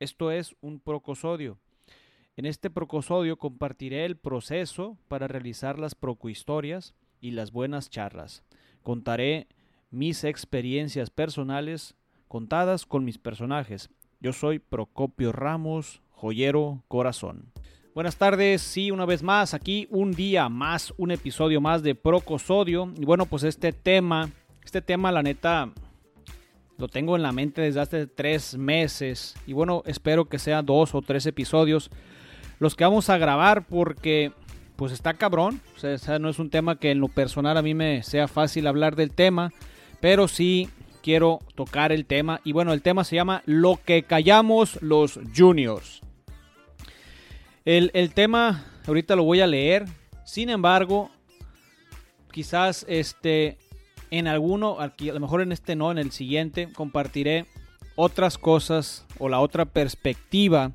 Esto es un procosodio. En este procosodio compartiré el proceso para realizar las procohistorias y las buenas charlas. Contaré mis experiencias personales contadas con mis personajes. Yo soy Procopio Ramos, joyero corazón. Buenas tardes, sí, una vez más, aquí un día más, un episodio más de Procosodio. Y bueno, pues este tema, este tema la neta lo tengo en la mente desde hace tres meses. Y bueno, espero que sea dos o tres episodios los que vamos a grabar porque pues está cabrón. O sea, no es un tema que en lo personal a mí me sea fácil hablar del tema. Pero sí quiero tocar el tema. Y bueno, el tema se llama Lo que callamos los juniors. El, el tema, ahorita lo voy a leer. Sin embargo, quizás este en alguno, a lo mejor en este no, en el siguiente, compartiré otras cosas o la otra perspectiva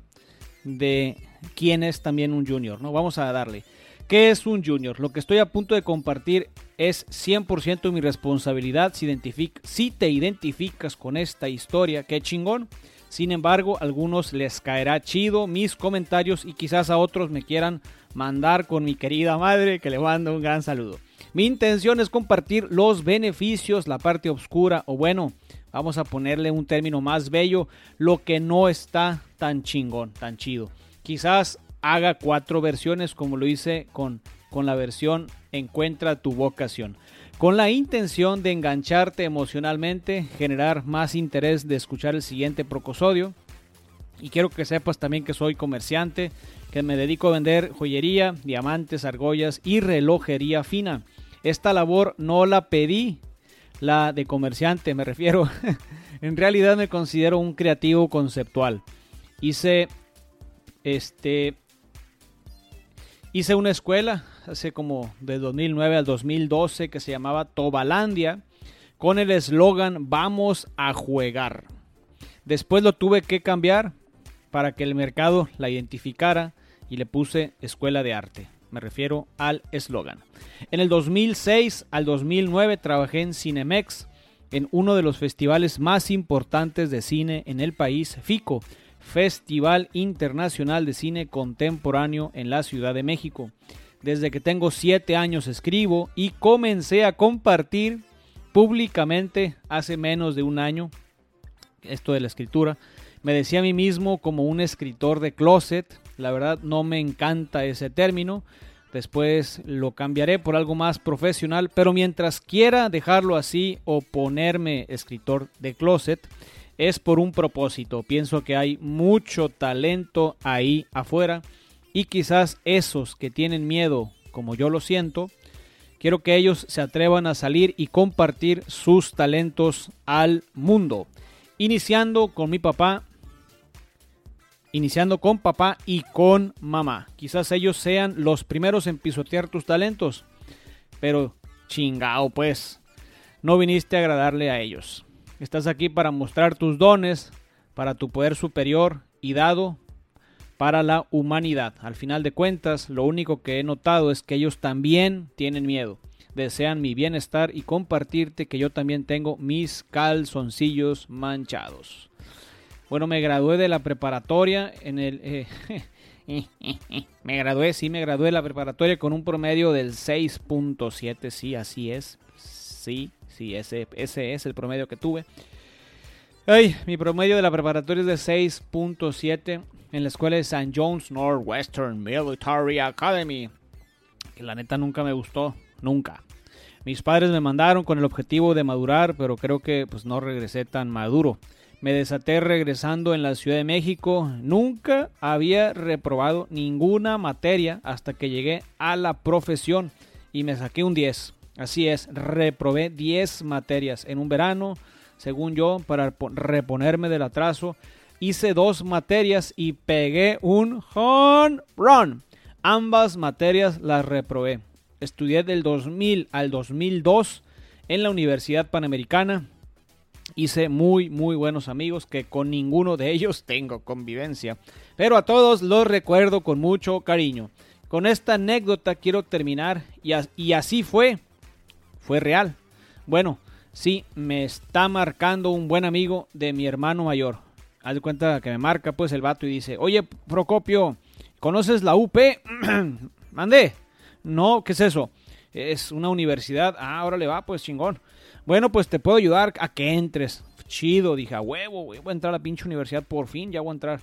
de quién es también un junior, ¿no? Vamos a darle. ¿Qué es un junior? Lo que estoy a punto de compartir es 100% mi responsabilidad. Si, si te identificas con esta historia, qué chingón. Sin embargo, a algunos les caerá chido mis comentarios y quizás a otros me quieran mandar con mi querida madre, que le mando un gran saludo. Mi intención es compartir los beneficios, la parte oscura, o bueno, vamos a ponerle un término más bello, lo que no está tan chingón, tan chido. Quizás haga cuatro versiones como lo hice con, con la versión Encuentra tu vocación. Con la intención de engancharte emocionalmente, generar más interés de escuchar el siguiente procosodio. Y quiero que sepas también que soy comerciante, que me dedico a vender joyería, diamantes, argollas y relojería fina. Esta labor no la pedí, la de comerciante me refiero. en realidad me considero un creativo conceptual. Hice este hice una escuela hace como de 2009 al 2012 que se llamaba Tobalandia con el eslogan Vamos a jugar. Después lo tuve que cambiar para que el mercado la identificara y le puse Escuela de Arte me refiero al eslogan. En el 2006 al 2009 trabajé en Cinemex, en uno de los festivales más importantes de cine en el país, FICO, Festival Internacional de Cine Contemporáneo en la Ciudad de México. Desde que tengo siete años escribo y comencé a compartir públicamente hace menos de un año esto de la escritura. Me decía a mí mismo como un escritor de closet, la verdad no me encanta ese término. Después lo cambiaré por algo más profesional, pero mientras quiera dejarlo así o ponerme escritor de closet, es por un propósito. Pienso que hay mucho talento ahí afuera y quizás esos que tienen miedo, como yo lo siento, quiero que ellos se atrevan a salir y compartir sus talentos al mundo. Iniciando con mi papá, iniciando con papá y con mamá. Quizás ellos sean los primeros en pisotear tus talentos, pero chingao pues, no viniste a agradarle a ellos. Estás aquí para mostrar tus dones, para tu poder superior y dado para la humanidad. Al final de cuentas, lo único que he notado es que ellos también tienen miedo. Desean mi bienestar y compartirte que yo también tengo mis calzoncillos manchados. Bueno, me gradué de la preparatoria en el... Eh, me gradué, sí, me gradué de la preparatoria con un promedio del 6.7, sí, así es. Sí, sí, ese, ese es el promedio que tuve. Ay, mi promedio de la preparatoria es de 6.7 en la escuela de St. John's Northwestern Military Academy. Que la neta nunca me gustó, nunca. Mis padres me mandaron con el objetivo de madurar, pero creo que pues no regresé tan maduro. Me desaté regresando en la Ciudad de México. Nunca había reprobado ninguna materia hasta que llegué a la profesión y me saqué un 10. Así es, reprobé 10 materias en un verano, según yo, para reponerme del atraso. Hice dos materias y pegué un home run. Ambas materias las reprobé. Estudié del 2000 al 2002 en la Universidad Panamericana hice muy muy buenos amigos que con ninguno de ellos tengo convivencia, pero a todos los recuerdo con mucho cariño. Con esta anécdota quiero terminar y, así fue, fue real. Bueno, sí, me está marcando un buen amigo de mi hermano mayor. haz de cuenta que me marca pues el vato y dice, oye, Procopio, ¿conoces la UP? Mandé. No, ¿qué es eso? Es una universidad. Ah, ahora le va, pues chingón. Bueno, pues te puedo ayudar a que entres. Chido, dije, a huevo. Voy a entrar a la pinche universidad por fin, ya voy a entrar.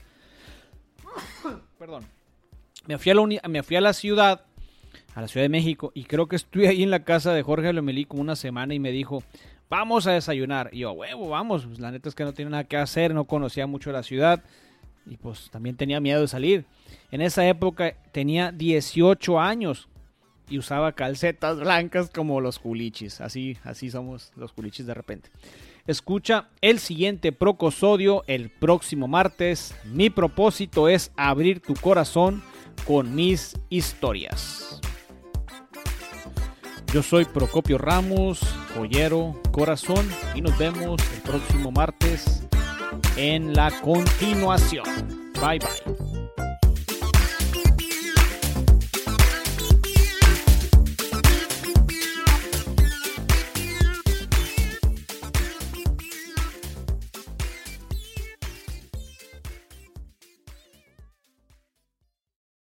Perdón. Me fui, a la me fui a la ciudad, a la Ciudad de México, y creo que estuve ahí en la casa de Jorge Lomelí una semana y me dijo, vamos a desayunar. Y yo, a huevo, vamos. Pues, la neta es que no tiene nada que hacer, no conocía mucho la ciudad y pues también tenía miedo de salir. En esa época tenía 18 años y usaba calcetas blancas como los culichis. Así, así somos los culichis de repente. Escucha el siguiente procosodio el próximo martes. Mi propósito es abrir tu corazón con mis historias. Yo soy Procopio Ramos, joyero, corazón, y nos vemos el próximo martes en la continuación. Bye bye.